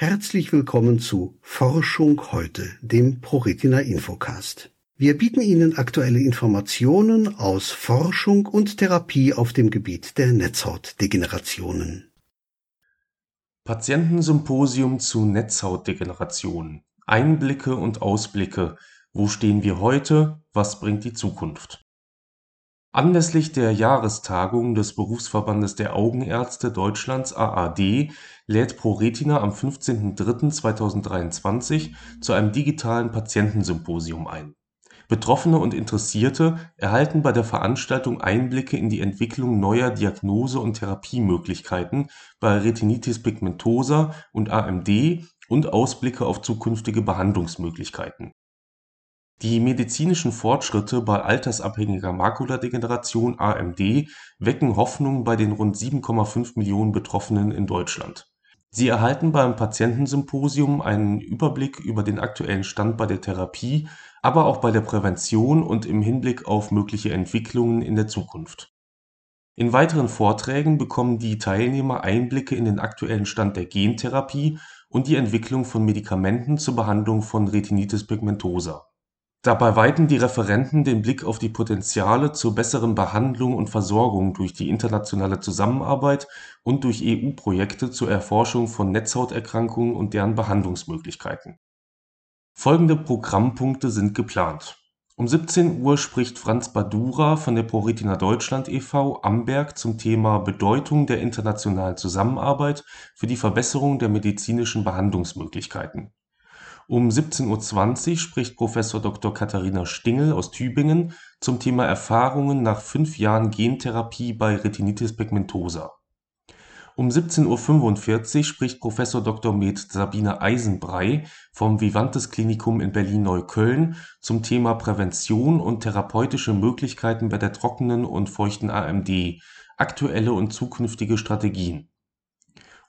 Herzlich willkommen zu Forschung heute, dem ProRetina Infocast. Wir bieten Ihnen aktuelle Informationen aus Forschung und Therapie auf dem Gebiet der Netzhautdegenerationen. Patientensymposium zu Netzhautdegeneration. Einblicke und Ausblicke. Wo stehen wir heute? Was bringt die Zukunft? Anlässlich der Jahrestagung des Berufsverbandes der Augenärzte Deutschlands (AAD) lädt ProRetina am 15.03.2023 zu einem digitalen Patientensymposium ein. Betroffene und Interessierte erhalten bei der Veranstaltung Einblicke in die Entwicklung neuer Diagnose und Therapiemöglichkeiten bei Retinitis pigmentosa und AMD und Ausblicke auf zukünftige Behandlungsmöglichkeiten die medizinischen Fortschritte bei altersabhängiger Makuladegeneration (AMD) wecken Hoffnung bei den rund 7,5 Millionen Betroffenen in Deutschland. Sie erhalten beim Patientensymposium einen Überblick über den aktuellen Stand bei der Therapie, aber auch bei der Prävention und im Hinblick auf mögliche Entwicklungen in der Zukunft. In weiteren Vorträgen bekommen die Teilnehmer Einblicke in den aktuellen Stand der Gentherapie und die Entwicklung von Medikamenten zur Behandlung von Retinitis pigmentosa Dabei weiten die Referenten den Blick auf die Potenziale zur besseren Behandlung und Versorgung durch die internationale Zusammenarbeit und durch EU-Projekte zur Erforschung von Netzhauterkrankungen und deren Behandlungsmöglichkeiten. Folgende Programmpunkte sind geplant: Um 17 Uhr spricht Franz Badura von der ProRetina Deutschland e.V. Amberg zum Thema Bedeutung der internationalen Zusammenarbeit für die Verbesserung der medizinischen Behandlungsmöglichkeiten um 17:20 Uhr spricht Professor Dr. Katharina Stingel aus Tübingen zum Thema Erfahrungen nach fünf Jahren Gentherapie bei Retinitis pigmentosa. Um 17:45 Uhr spricht Professor Dr. med. Sabine Eisenbrei vom Vivantes Klinikum in Berlin-Neukölln zum Thema Prävention und therapeutische Möglichkeiten bei der trockenen und feuchten AMD, aktuelle und zukünftige Strategien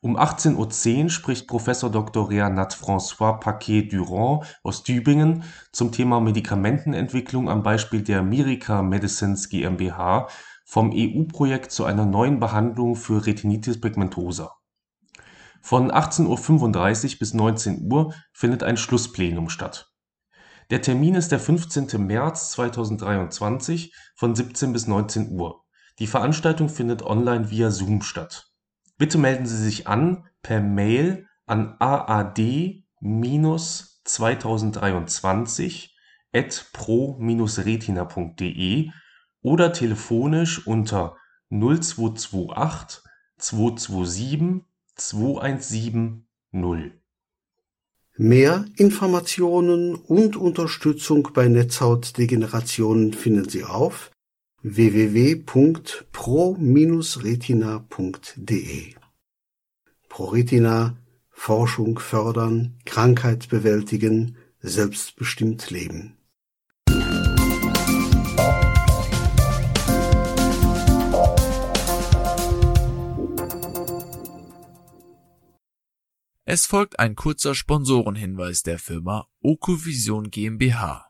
um 18:10 Uhr spricht Professor Dr. Réanat François Paquet-Durand aus Tübingen zum Thema Medikamentenentwicklung am Beispiel der Mirica Medicines GmbH vom EU-Projekt zu einer neuen Behandlung für Retinitis pigmentosa. Von 18:35 Uhr bis 19 Uhr findet ein Schlussplenum statt. Der Termin ist der 15. März 2023 von 17 bis 19 Uhr. Die Veranstaltung findet online via Zoom statt Bitte melden Sie sich an per Mail an aad-2023 at pro-retina.de oder telefonisch unter 0228 227 217 0. Mehr Informationen und Unterstützung bei Netzhautdegenerationen finden Sie auf www.pro-retina.de ProRetina Forschung fördern, Krankheit bewältigen, selbstbestimmt leben. Es folgt ein kurzer Sponsorenhinweis der Firma Okovision GmbH.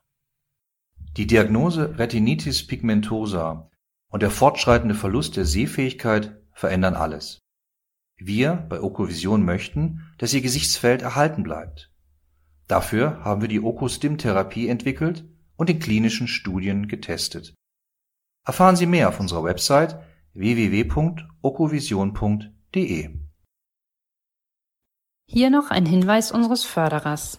Die Diagnose Retinitis pigmentosa und der fortschreitende Verlust der Sehfähigkeit verändern alles. Wir bei Okovision möchten, dass Ihr Gesichtsfeld erhalten bleibt. Dafür haben wir die Okostim-Therapie entwickelt und in klinischen Studien getestet. Erfahren Sie mehr auf unserer Website www.okovision.de. Hier noch ein Hinweis unseres Förderers.